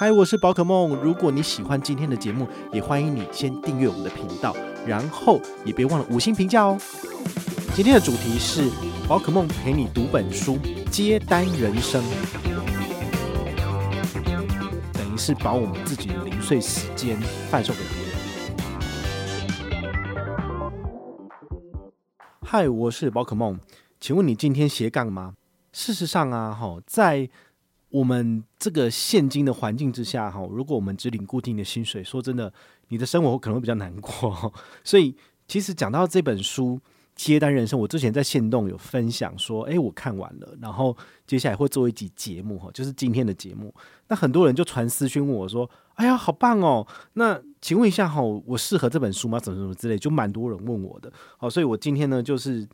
嗨，我是宝可梦。如果你喜欢今天的节目，也欢迎你先订阅我们的频道，然后也别忘了五星评价哦。今天的主题是宝可梦陪你读本书，接单人生，等于是把我们自己的零碎时间贩售给别人。嗨，我是宝可梦，请问你今天斜杠吗？事实上啊，哈，在我们这个现今的环境之下，哈，如果我们只领固定的薪水，说真的，你的生活可能会比较难过。所以，其实讲到这本书《接单人生》，我之前在线动有分享说，诶，我看完了，然后接下来会做一集节目，哈，就是今天的节目。那很多人就传私讯问我说，哎呀，好棒哦！那请问一下，哈，我适合这本书吗？怎么怎么之类，就蛮多人问我的。好，所以我今天呢，就是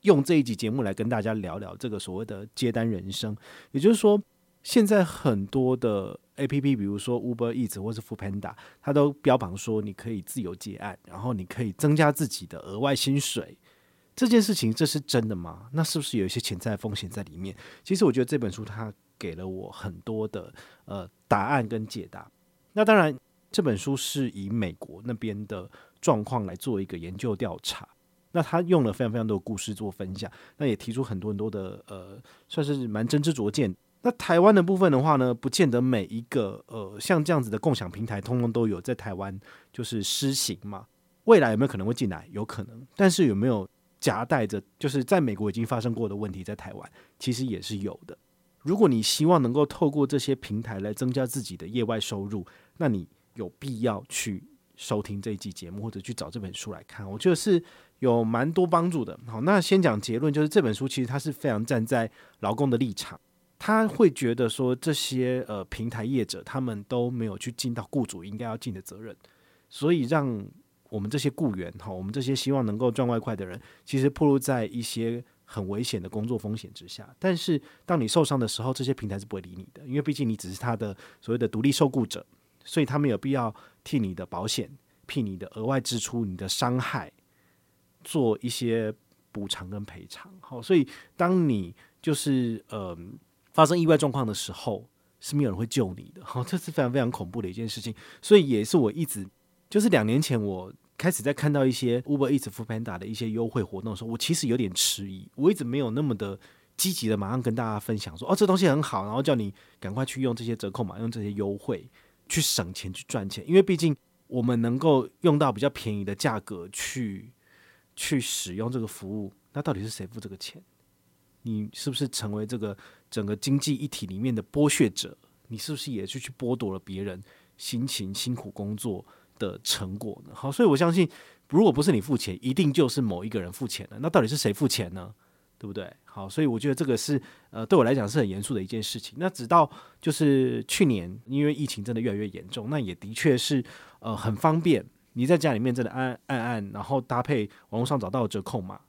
用这一集节目来跟大家聊聊这个所谓的接单人生，也就是说。现在很多的 APP，比如说 Uber Eats 或是 Foodpanda，它都标榜说你可以自由接案，然后你可以增加自己的额外薪水。这件事情这是真的吗？那是不是有一些潜在风险在里面？其实我觉得这本书它给了我很多的呃答案跟解答。那当然，这本书是以美国那边的状况来做一个研究调查。那他用了非常非常多的故事做分享，那也提出很多很多的呃，算是蛮真知灼见。那台湾的部分的话呢，不见得每一个呃像这样子的共享平台，通通都有在台湾就是施行嘛。未来有没有可能会进来？有可能，但是有没有夹带着就是在美国已经发生过的问题，在台湾其实也是有的。如果你希望能够透过这些平台来增加自己的业外收入，那你有必要去收听这一集节目，或者去找这本书来看。我觉得是有蛮多帮助的。好，那先讲结论，就是这本书其实它是非常站在劳工的立场。他会觉得说，这些呃平台业者他们都没有去尽到雇主应该要尽的责任，所以让我们这些雇员哈，我们这些希望能够赚外快的人，其实暴露在一些很危险的工作风险之下。但是当你受伤的时候，这些平台是不会理你的，因为毕竟你只是他的所谓的独立受雇者，所以他们有必要替你的保险、替你的额外支出、你的伤害做一些补偿跟赔偿。好，所以当你就是呃。发生意外状况的时候，是没有人会救你的，哈，这是非常非常恐怖的一件事情。所以也是我一直，就是两年前我开始在看到一些 Uber Eats、f o o Panda 的一些优惠活动的时候，我其实有点迟疑，我一直没有那么的积极的马上跟大家分享说，哦，这东西很好，然后叫你赶快去用这些折扣码，用这些优惠去省钱去赚钱，因为毕竟我们能够用到比较便宜的价格去去使用这个服务，那到底是谁付这个钱？你是不是成为这个整个经济一体里面的剥削者？你是不是也是去剥夺了别人辛勤辛苦工作的成果呢？好，所以我相信，如果不是你付钱，一定就是某一个人付钱了。那到底是谁付钱呢？对不对？好，所以我觉得这个是呃，对我来讲是很严肃的一件事情。那直到就是去年，因为疫情真的越来越严重，那也的确是呃很方便，你在家里面真的按按按，然后搭配网络上找到折扣码。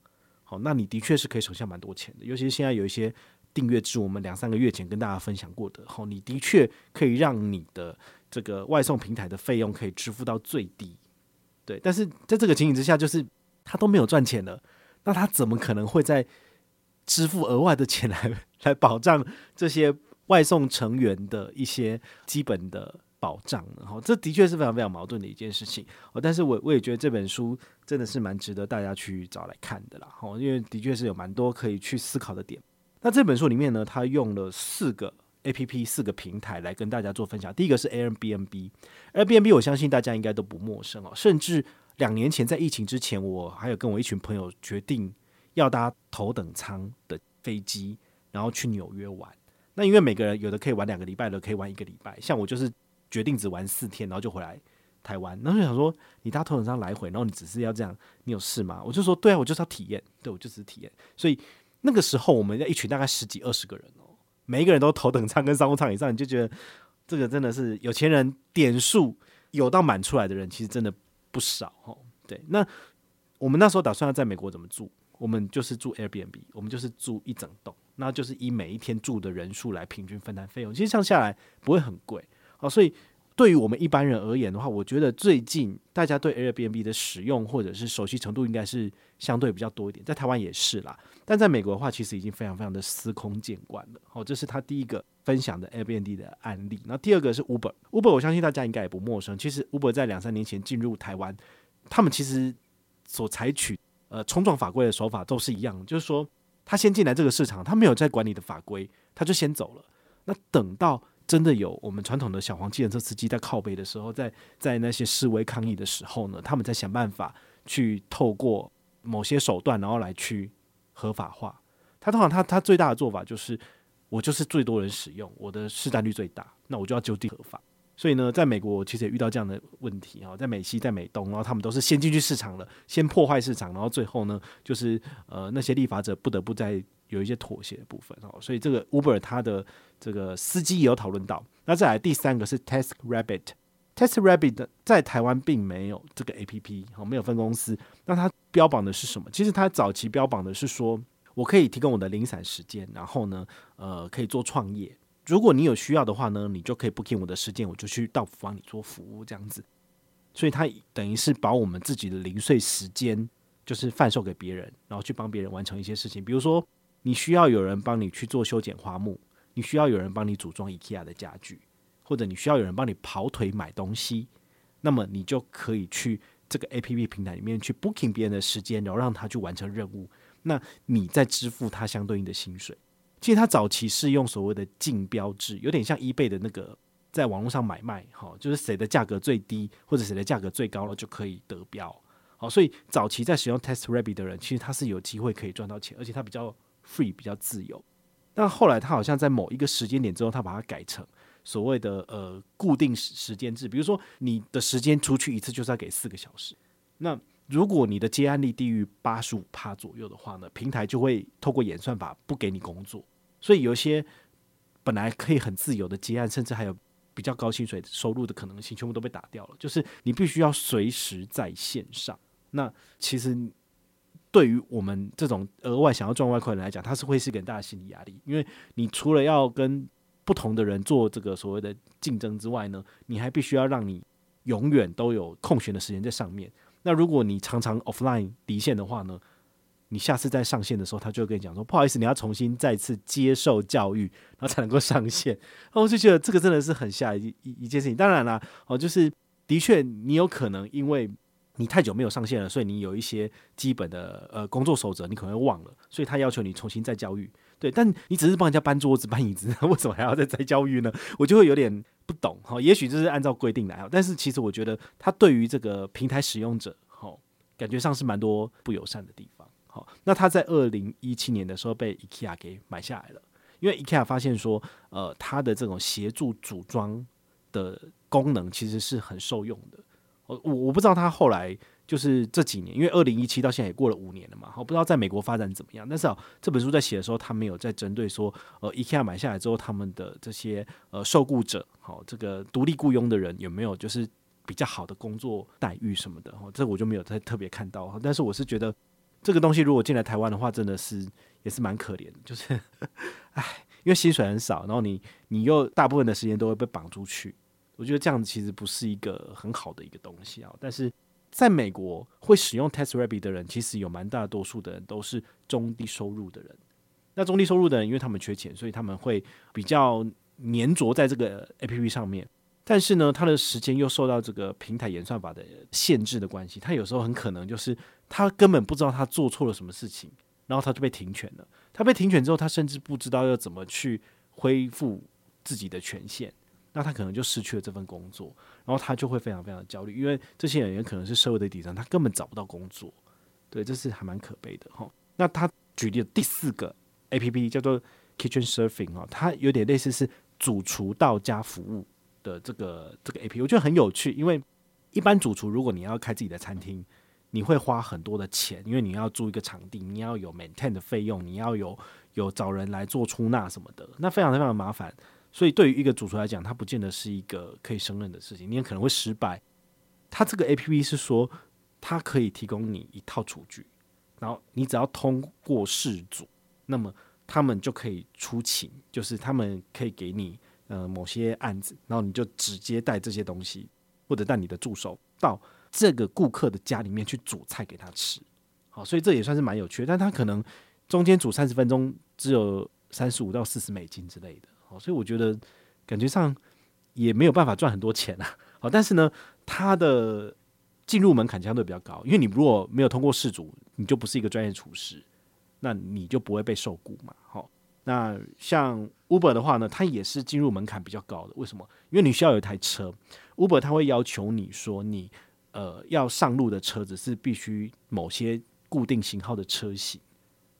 好，那你的确是可以省下蛮多钱的，尤其是现在有一些订阅制，我们两三个月前跟大家分享过的。好，你的确可以让你的这个外送平台的费用可以支付到最低，对。但是在这个情形之下，就是他都没有赚钱了，那他怎么可能会在支付额外的钱来来保障这些外送成员的一些基本的？保障，然后这的确是非常非常矛盾的一件事情哦。但是我我也觉得这本书真的是蛮值得大家去找来看的啦。哦，因为的确是有蛮多可以去思考的点。那这本书里面呢，他用了四个 APP、四个平台来跟大家做分享。第一个是 Airbnb，Airbnb 我相信大家应该都不陌生哦。甚至两年前在疫情之前，我还有跟我一群朋友决定要搭头等舱的飞机，然后去纽约玩。那因为每个人有的可以玩两个礼拜，的可以玩一个礼拜，像我就是。决定只玩四天，然后就回来台湾。然后就想说，你搭头等舱来回，然后你只是要这样，你有事吗？我就说，对啊，我就是要体验，对我就是体验。所以那个时候，我们在一群大概十几二十个人哦，每一个人都头等舱跟商务舱以上，你就觉得这个真的是有钱人点数有到满出来的人，其实真的不少哦。对，那我们那时候打算要在美国怎么住？我们就是住 Airbnb，我们就是住一整栋，那就是以每一天住的人数来平均分担费用。其实这样下来不会很贵哦，所以。对于我们一般人而言的话，我觉得最近大家对 Airbnb 的使用或者是熟悉程度应该是相对比较多一点，在台湾也是啦。但在美国的话，其实已经非常非常的司空见惯了。好，这是他第一个分享的 Airbnb 的案例。那第二个是 Uber，Uber 我相信大家应该也不陌生。其实 Uber 在两三年前进入台湾，他们其实所采取呃冲撞法规的手法都是一样，就是说他先进来这个市场，他没有在管理的法规，他就先走了。那等到真的有我们传统的小黄计程车司机在靠背的时候，在在那些示威抗议的时候呢，他们在想办法去透过某些手段，然后来去合法化。他通常他他最大的做法就是，我就是最多人使用，我的市占率最大，那我就要就地合法。所以呢，在美国其实也遇到这样的问题啊，在美西、在美东，然后他们都是先进去市场了，先破坏市场，然后最后呢，就是呃那些立法者不得不在。有一些妥协的部分哦，所以这个 Uber 它的这个司机也有讨论到。那再来第三个是 Task Rabbit Test Rabbit 在台湾并没有这个 APP 好，没有分公司。那它标榜的是什么？其实它早期标榜的是说，我可以提供我的零散时间，然后呢，呃，可以做创业。如果你有需要的话呢，你就可以 booking 我的时间，我就去到帮你做服务这样子。所以它等于是把我们自己的零碎时间，就是贩售给别人，然后去帮别人完成一些事情，比如说。你需要有人帮你去做修剪花木，你需要有人帮你组装 IKEA 的家具，或者你需要有人帮你跑腿买东西，那么你就可以去这个 APP 平台里面去 booking 别人的时间，然后让他去完成任务，那你再支付他相对应的薪水。其实他早期是用所谓的竞标制，有点像 eBay 的那个在网络上买卖，哈，就是谁的价格最低或者谁的价格最高了就可以得标。好，所以早期在使用 TaskRabbit 的人，其实他是有机会可以赚到钱，而且他比较。free 比较自由，但后来他好像在某一个时间点之后，他把它改成所谓的呃固定时时间制，比如说你的时间出去一次就是要给四个小时，那如果你的接案率低于八十五趴左右的话呢，平台就会透过演算法不给你工作，所以有些本来可以很自由的接案，甚至还有比较高薪水收入的可能性，全部都被打掉了，就是你必须要随时在线上，那其实。对于我们这种额外想要赚外快人来讲，它是会是一个大的心理压力，因为你除了要跟不同的人做这个所谓的竞争之外呢，你还必须要让你永远都有空闲的时间在上面。那如果你常常 offline 离线的话呢，你下次再上线的时候，他就会跟你讲说，不好意思，你要重新再次接受教育，然后才能够上线。然 后我就觉得这个真的是很吓一一一件事情。当然啦，哦，就是的确你有可能因为。你太久没有上线了，所以你有一些基本的呃工作守则，你可能会忘了，所以他要求你重新再教育。对，但你只是帮人家搬桌子、搬椅子，为什么还要再再教育呢？我就会有点不懂哈。也许这是按照规定来，但是其实我觉得他对于这个平台使用者，哈，感觉上是蛮多不友善的地方。好，那他在二零一七年的时候被 IKEA 给买下来了，因为 IKEA 发现说，呃，他的这种协助组装的功能其实是很受用的。我我我不知道他后来就是这几年，因为二零一七到现在也过了五年了嘛，我不知道在美国发展怎么样。但是啊，这本书在写的时候，他没有在针对说，呃，IKEA 买下来之后，他们的这些呃受雇者，好，这个独立雇佣的人有没有就是比较好的工作待遇什么的，这我就没有再特别看到。但是我是觉得这个东西如果进来台湾的话，真的是也是蛮可怜的，就是，唉，因为薪水很少，然后你你又大部分的时间都会被绑出去。我觉得这样子其实不是一个很好的一个东西啊，但是在美国会使用 TaskRabbit 的人，其实有蛮大多数的人都是中低收入的人。那中低收入的人，因为他们缺钱，所以他们会比较黏着在这个 APP 上面。但是呢，他的时间又受到这个平台演算法的限制的关系，他有时候很可能就是他根本不知道他做错了什么事情，然后他就被停权了。他被停权之后，他甚至不知道要怎么去恢复自己的权限。那他可能就失去了这份工作，然后他就会非常非常的焦虑，因为这些人员可能是社会的底层，他根本找不到工作，对，这是还蛮可悲的哈。那他举例的第四个 APP 叫做 Kitchen Surfing 哈，它有点类似是主厨到家服务的这个这个 APP，我觉得很有趣，因为一般主厨如果你要开自己的餐厅，你会花很多的钱，因为你要租一个场地，你要有 maintain 的费用，你要有有找人来做出纳什么的，那非常非常麻烦。所以对于一个主厨来讲，他不见得是一个可以胜任的事情，你也可能会失败。他这个 APP 是说，它可以提供你一套厨具，然后你只要通过试煮，那么他们就可以出勤，就是他们可以给你呃某些案子，然后你就直接带这些东西，或者带你的助手到这个顾客的家里面去煮菜给他吃。好，所以这也算是蛮有趣的，但他可能中间煮三十分钟只有三十五到四十美金之类的。好，所以我觉得感觉上也没有办法赚很多钱啊。好，但是呢。它的进入门槛相对比较高，因为你如果没有通过试煮，你就不是一个专业厨师，那你就不会被受雇嘛。好，那像 Uber 的话呢，它也是进入门槛比较高的。为什么？因为你需要有一台车，Uber 它会要求你说你呃要上路的车子是必须某些固定型号的车型，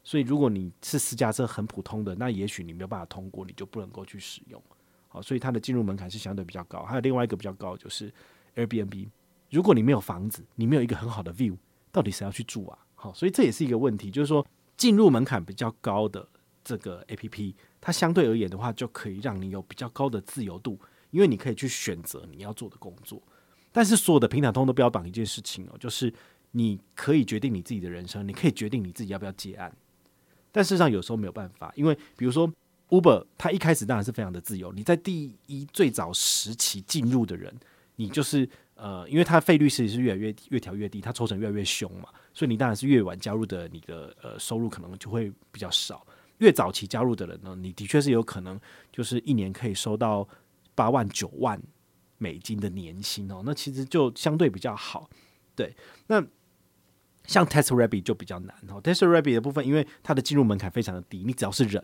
所以如果你是私家车很普通的，那也许你没有办法通过，你就不能够去使用。好，所以它的进入门槛是相对比较高。还有另外一个比较高就是。Airbnb，如果你没有房子，你没有一个很好的 view，到底谁要去住啊？好，所以这也是一个问题，就是说进入门槛比较高的这个 APP，它相对而言的话，就可以让你有比较高的自由度，因为你可以去选择你要做的工作。但是所有的平台通都标榜一件事情哦，就是你可以决定你自己的人生，你可以决定你自己要不要接案。但事实上有时候没有办法，因为比如说 Uber，它一开始当然是非常的自由，你在第一最早时期进入的人。你就是呃，因为它费率其实是越来越越调越低，它抽成越来越凶嘛，所以你当然是越晚加入的，你的呃收入可能就会比较少。越早期加入的人呢，你的确是有可能就是一年可以收到八万九万美金的年薪哦，那其实就相对比较好。对，那像 Test Rabbit 就比较难哦，Test Rabbit 的部分，因为它的进入门槛非常的低，你只要是人。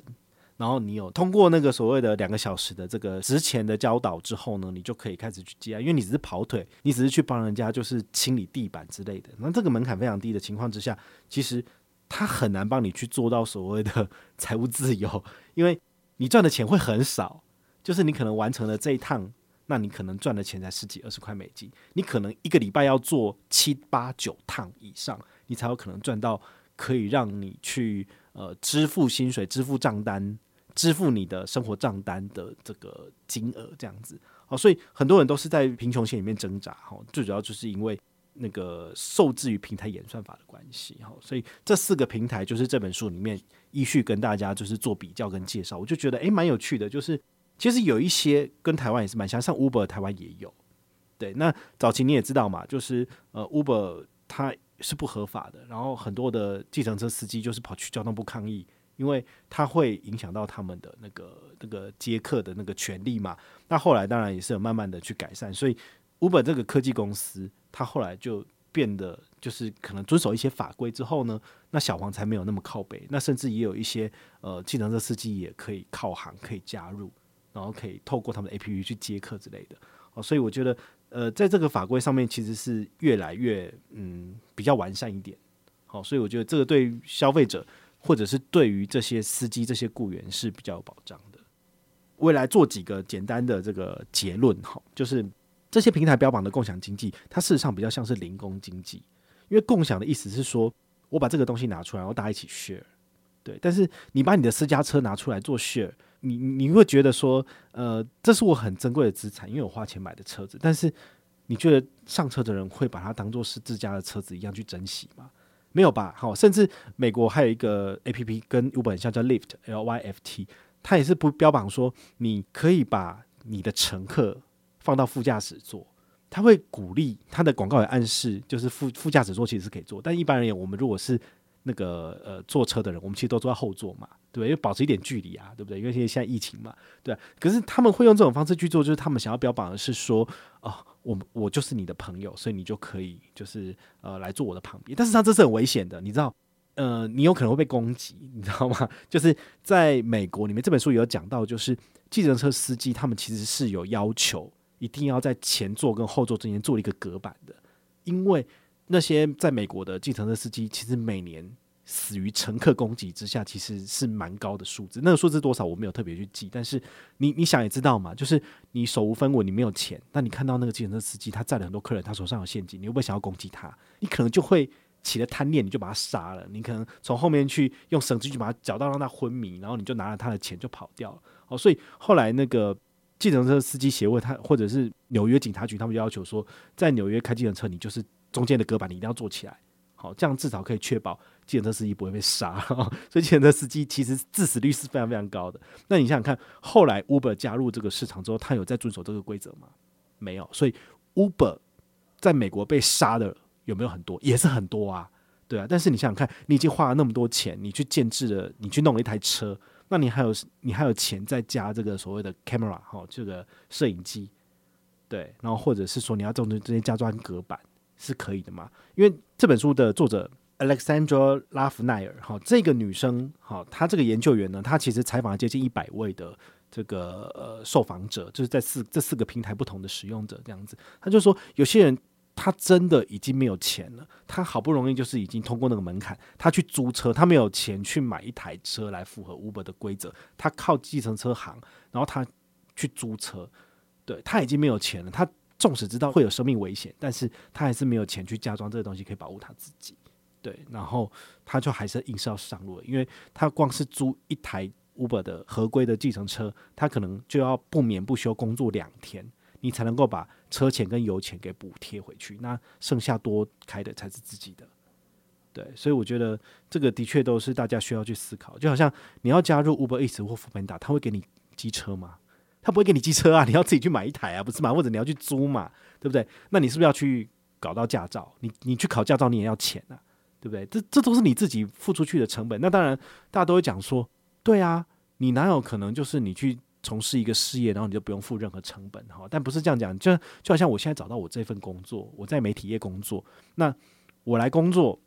然后你有通过那个所谓的两个小时的这个职前的教导之后呢，你就可以开始去接案，因为你只是跑腿，你只是去帮人家就是清理地板之类的。那这个门槛非常低的情况之下，其实他很难帮你去做到所谓的财务自由，因为你赚的钱会很少。就是你可能完成了这一趟，那你可能赚的钱才十几二十块美金，你可能一个礼拜要做七八九趟以上，你才有可能赚到可以让你去呃支付薪水、支付账单。支付你的生活账单的这个金额，这样子，好，所以很多人都是在贫穷线里面挣扎，哈，最主要就是因为那个受制于平台演算法的关系，哈，所以这四个平台就是这本书里面依序跟大家就是做比较跟介绍，我就觉得诶蛮有趣的，就是其实有一些跟台湾也是蛮像，像 Uber 台湾也有，对，那早期你也知道嘛，就是呃 Uber 它是不合法的，然后很多的计程车司机就是跑去交通部抗议。因为它会影响到他们的那个那个接客的那个权利嘛，那后来当然也是有慢慢的去改善，所以 Uber 这个科技公司，它后来就变得就是可能遵守一些法规之后呢，那小黄才没有那么靠北，那甚至也有一些呃计程车司机也可以靠行可以加入，然后可以透过他们的 APP 去接客之类的，哦，所以我觉得呃在这个法规上面其实是越来越嗯比较完善一点，好，所以我觉得这个对消费者。或者是对于这些司机、这些雇员是比较有保障的。未来做几个简单的这个结论哈，就是这些平台标榜的共享经济，它事实上比较像是零工经济。因为共享的意思是说，我把这个东西拿出来，然后大家一起 share。对，但是你把你的私家车拿出来做 share，你你会觉得说，呃，这是我很珍贵的资产，因为我花钱买的车子。但是你觉得上车的人会把它当做是自家的车子一样去珍惜吗？没有吧？好，甚至美国还有一个 A P P 跟 Uber 很像，叫 Lyft，L Y F T，它也是不标榜说你可以把你的乘客放到副驾驶座，它会鼓励它的广告也暗示，就是副副驾驶座其实是可以坐，但一般而言，我们如果是那个呃坐车的人，我们其实都坐在后座嘛，对不对？因为保持一点距离啊，对不对？因为现在现在疫情嘛，对。可是他们会用这种方式去做，就是他们想要标榜的是说，哦。我我就是你的朋友，所以你就可以就是呃来坐我的旁边。但是它这是很危险的，你知道？呃，你有可能会被攻击，你知道吗？就是在美国里面，这本书有讲到，就是计程车司机他们其实是有要求，一定要在前座跟后座之间做一个隔板的，因为那些在美国的计程车司机其实每年。死于乘客攻击之下，其实是蛮高的数字。那个数字多少我没有特别去记，但是你你想也知道嘛，就是你手无分文，你没有钱，那你看到那个计程车司机他载了很多客人，他手上有现金，你会不会想要攻击他？你可能就会起了贪念，你就把他杀了。你可能从后面去用绳子去把他绞到让他昏迷，然后你就拿了他的钱就跑掉了。哦，所以后来那个计程车司机协会，他或者是纽约警察局，他们就要求说，在纽约开计程车，你就是中间的隔板你一定要做起来，好，这样至少可以确保计程车司机不会被杀。所以计程车司机其实致死率是非常非常高的。那你想想看，后来 Uber 加入这个市场之后，他有在遵守这个规则吗？没有。所以 Uber 在美国被杀的有没有很多？也是很多啊。对啊，但是你想想看，你已经花了那么多钱，你去建制了，你去弄了一台车，那你还有你还有钱再加这个所谓的 camera 哈，这个摄影机，对，然后或者是说你要种这些加装隔板是可以的嘛？因为这本书的作者 Alexandra Lafnire 哈，这个女生哈，她这个研究员呢，她其实采访了接近一百位的这个呃受访者，就是在四这四个平台不同的使用者这样子，她就说有些人。他真的已经没有钱了，他好不容易就是已经通过那个门槛，他去租车，他没有钱去买一台车来符合 Uber 的规则，他靠计程车行，然后他去租车，对，他已经没有钱了，他纵使知道会有生命危险，但是他还是没有钱去加装这个东西可以保护他自己，对，然后他就还是硬是要上路了，因为他光是租一台 Uber 的合规的计程车，他可能就要不眠不休工作两天。你才能够把车钱跟油钱给补贴回去，那剩下多开的才是自己的。对，所以我觉得这个的确都是大家需要去思考。就好像你要加入 Uber Eats 或 Foodpanda，他会给你机车吗？他不会给你机车啊，你要自己去买一台啊，不是吗？或者你要去租嘛，对不对？那你是不是要去搞到驾照？你你去考驾照，你也要钱啊，对不对？这这都是你自己付出去的成本。那当然，大家都会讲说，对啊，你哪有可能就是你去。从事一个事业，然后你就不用付任何成本哈，但不是这样讲，就就好像我现在找到我这份工作，我在媒体业工作，那我来工作，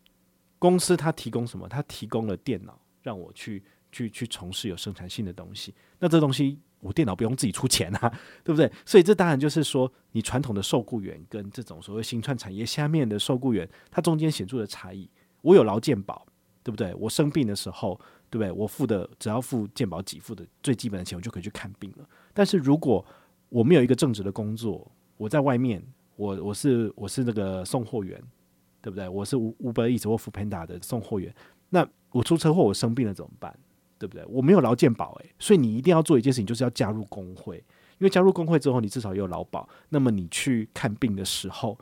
公司它提供什么？它提供了电脑让我去去去从事有生产性的东西，那这东西我电脑不用自己出钱啊，对不对？所以这当然就是说，你传统的受雇员跟这种所谓新创产业下面的受雇员，它中间显著的差异。我有劳健保，对不对？我生病的时候。对不对？我付的只要付健保给付的最基本的钱，我就可以去看病了。但是如果我没有一个正职的工作，我在外面，我我是我是那个送货员，对不对？我是 Uber Eats 或 f o o Panda 的送货员。那我出车祸，我生病了怎么办？对不对？我没有劳健保，诶，所以你一定要做一件事情，就是要加入工会。因为加入工会之后，你至少有劳保。那么你去看病的时候，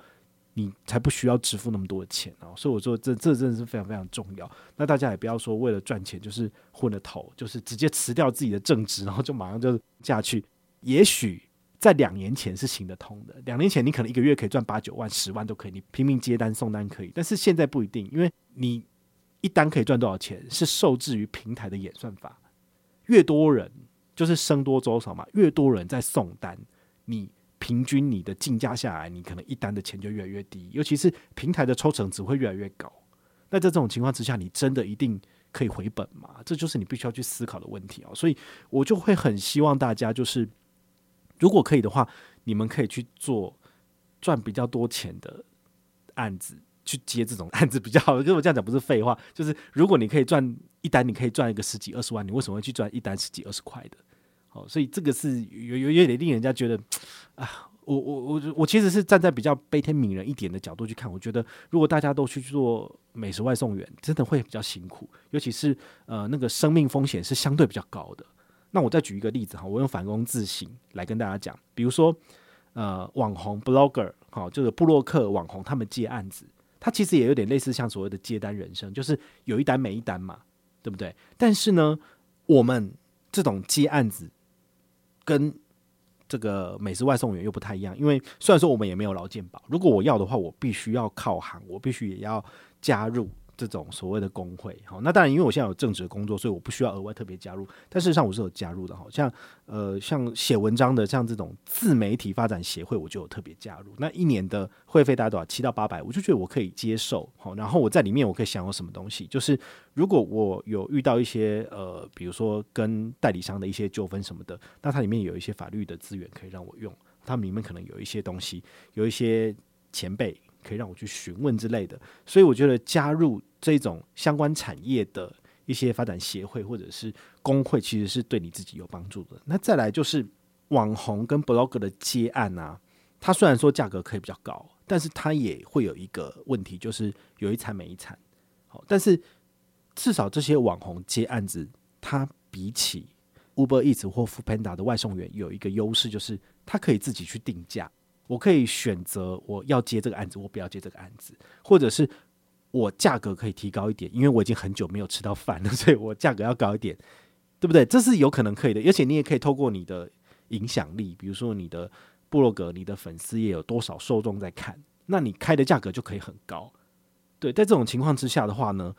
你才不需要支付那么多的钱哦，所以我说这这真的是非常非常重要。那大家也不要说为了赚钱就是昏了头，就是直接辞掉自己的正职，然后就马上就下去。也许在两年前是行得通的，两年前你可能一个月可以赚八九万、十万都可以，你拼命接单送单可以。但是现在不一定，因为你一单可以赚多少钱是受制于平台的演算法，越多人就是僧多粥少嘛，越多人在送单，你。平均你的竞价下来，你可能一单的钱就越来越低，尤其是平台的抽成只会越来越高。那在这种情况之下，你真的一定可以回本吗？这就是你必须要去思考的问题啊！所以我就会很希望大家，就是如果可以的话，你们可以去做赚比较多钱的案子，去接这种案子比较好。因为我这样讲不是废话，就是如果你可以赚一单，你可以赚一个十几二十万，你为什么会去赚一单十几二十块的？哦，所以这个是有有有点令人家觉得啊，我我我我其实是站在比较悲天悯人一点的角度去看，我觉得如果大家都去做美食外送员，真的会比较辛苦，尤其是呃那个生命风险是相对比较高的。那我再举一个例子哈，我用反躬自省来跟大家讲，比如说呃网红 blogger 好，这个布洛克网红他们接案子，它其实也有点类似像所谓的接单人生，就是有一单没一单嘛，对不对？但是呢，我们这种接案子。跟这个美食外送员又不太一样，因为虽然说我们也没有劳健保，如果我要的话，我必须要靠行，我必须也要加入。这种所谓的工会，好，那当然，因为我现在有正职的工作，所以我不需要额外特别加入。但事实上，我是有加入的，好像呃，像写文章的，像这种自媒体发展协会，我就有特别加入。那一年的会费大概多少？七到八百，我就觉得我可以接受。好，然后我在里面我可以享有什么东西？就是如果我有遇到一些呃，比如说跟代理商的一些纠纷什么的，那它里面有一些法律的资源可以让我用。它里面可能有一些东西，有一些前辈。可以让我去询问之类的，所以我觉得加入这种相关产业的一些发展协会或者是工会，其实是对你自己有帮助的。那再来就是网红跟 blog 的接案啊，它虽然说价格可以比较高，但是它也会有一个问题，就是有一产没一产。好，但是至少这些网红接案子，它比起 Uber Eats 或 f o o Panda 的外送员有一个优势，就是他可以自己去定价。我可以选择我要接这个案子，我不要接这个案子，或者是我价格可以提高一点，因为我已经很久没有吃到饭了，所以我价格要高一点，对不对？这是有可能可以的，而且你也可以透过你的影响力，比如说你的部落格、你的粉丝也有多少受众在看，那你开的价格就可以很高。对，在这种情况之下的话呢，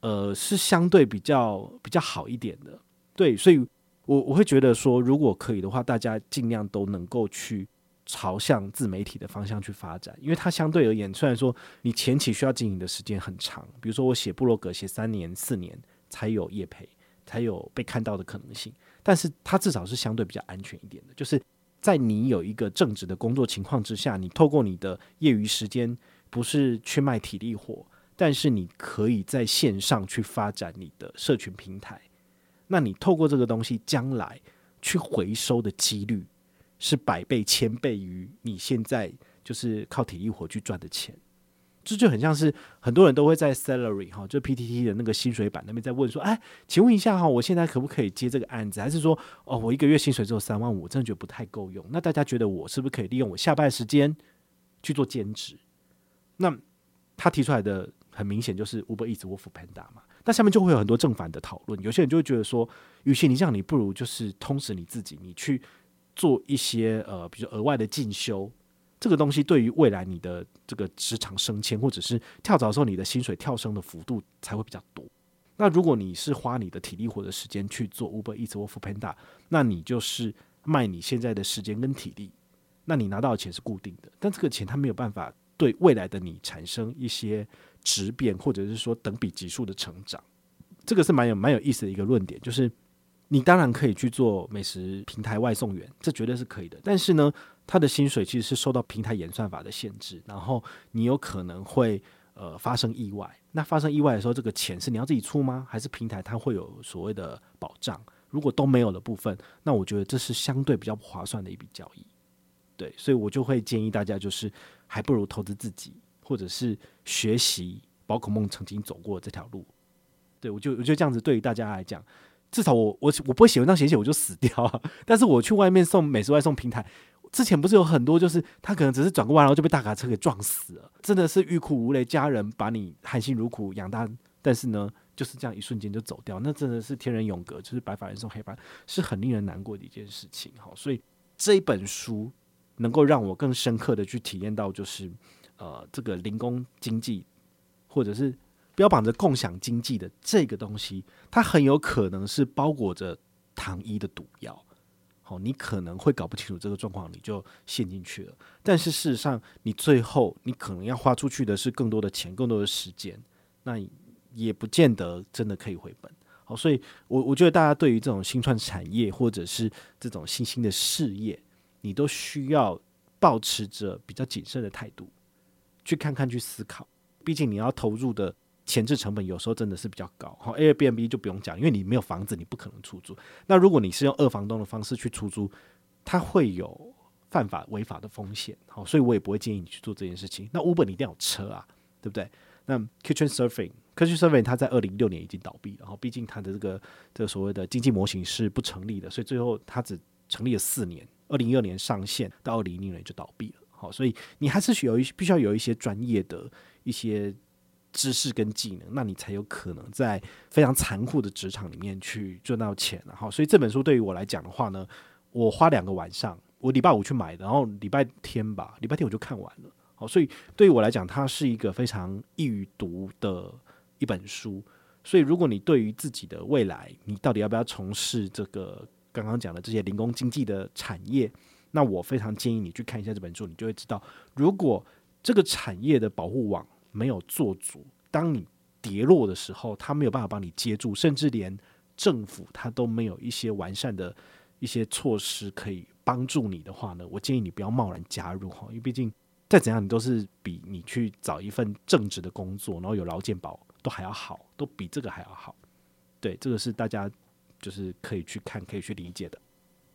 呃，是相对比较比较好一点的。对，所以我我会觉得说，如果可以的话，大家尽量都能够去。朝向自媒体的方向去发展，因为它相对而言，虽然说你前期需要经营的时间很长，比如说我写部落格写三年四年才有业培，才有被看到的可能性，但是它至少是相对比较安全一点的，就是在你有一个正职的工作情况之下，你透过你的业余时间，不是去卖体力活，但是你可以在线上去发展你的社群平台，那你透过这个东西，将来去回收的几率。是百倍、千倍于你现在就是靠体力活去赚的钱，这就很像是很多人都会在 salary 哈，就 PTT 的那个薪水版那边在问说，哎，请问一下哈，我现在可不可以接这个案子？还是说，哦，我一个月薪水只有三万五，我真的觉得不太够用。那大家觉得我是不是可以利用我下班时间去做兼职？那他提出来的很明显就是 Uber Eats 或 Foodpanda 嘛。那下面就会有很多正反的讨论，有些人就会觉得说，与其你这样，你不如就是通识你自己，你去。做一些呃，比如额外的进修，这个东西对于未来你的这个职场升迁，或者是跳槽的时候，你的薪水跳升的幅度才会比较多。那如果你是花你的体力或者时间去做 Uber Eats 或 Foodpanda，那你就是卖你现在的时间跟体力，那你拿到的钱是固定的，但这个钱它没有办法对未来的你产生一些质变，或者是说等比级数的成长。这个是蛮有蛮有意思的一个论点，就是。你当然可以去做美食平台外送员，这绝对是可以的。但是呢，他的薪水其实是受到平台演算法的限制，然后你有可能会呃发生意外。那发生意外的时候，这个钱是你要自己出吗？还是平台它会有所谓的保障？如果都没有的部分，那我觉得这是相对比较不划算的一笔交易。对，所以我就会建议大家，就是还不如投资自己，或者是学习宝可梦曾经走过这条路。对，我就我觉得这样子对于大家来讲。至少我我我不会写文章写写我就死掉啊！但是我去外面送美食外送平台，之前不是有很多就是他可能只是转个弯，然后就被大卡车给撞死了，真的是欲哭无泪，家人把你含辛茹苦养大，但是呢就是这样一瞬间就走掉，那真的是天人永隔，就是白发人送黑发，是很令人难过的一件事情。好，所以这一本书能够让我更深刻的去体验到，就是呃这个零工经济或者是。标榜着共享经济的这个东西，它很有可能是包裹着糖衣的毒药。好，你可能会搞不清楚这个状况，你就陷进去了。但是事实上，你最后你可能要花出去的是更多的钱、更多的时间，那也不见得真的可以回本。好，所以我我觉得大家对于这种新创产业或者是这种新兴的事业，你都需要保持着比较谨慎的态度，去看看、去思考。毕竟你要投入的。前置成本有时候真的是比较高，好，Airbnb 就不用讲，因为你没有房子，你不可能出租。那如果你是用二房东的方式去出租，它会有犯法违法的风险，好，所以我也不会建议你去做这件事情。那 Uber 你一定要有车啊，对不对？那 Kitchen Surfing，Kitchen Surfing 它在二零一六年已经倒闭了，然后毕竟它的这个这个所谓的经济模型是不成立的，所以最后它只成立了四年，二零一二年上线到二零一六年就倒闭了，好，所以你还是需要一必须要有一些专业的一些。知识跟技能，那你才有可能在非常残酷的职场里面去赚到钱。然后，所以这本书对于我来讲的话呢，我花两个晚上，我礼拜五去买的，然后礼拜天吧，礼拜天我就看完了。好，所以对于我来讲，它是一个非常易于读的一本书。所以，如果你对于自己的未来，你到底要不要从事这个刚刚讲的这些零工经济的产业，那我非常建议你去看一下这本书，你就会知道，如果这个产业的保护网。没有做足，当你跌落的时候，他没有办法帮你接住，甚至连政府他都没有一些完善的一些措施可以帮助你的话呢，我建议你不要贸然加入哈，因为毕竟再怎样，你都是比你去找一份正职的工作，然后有劳健保都还要好，都比这个还要好。对，这个是大家就是可以去看、可以去理解的。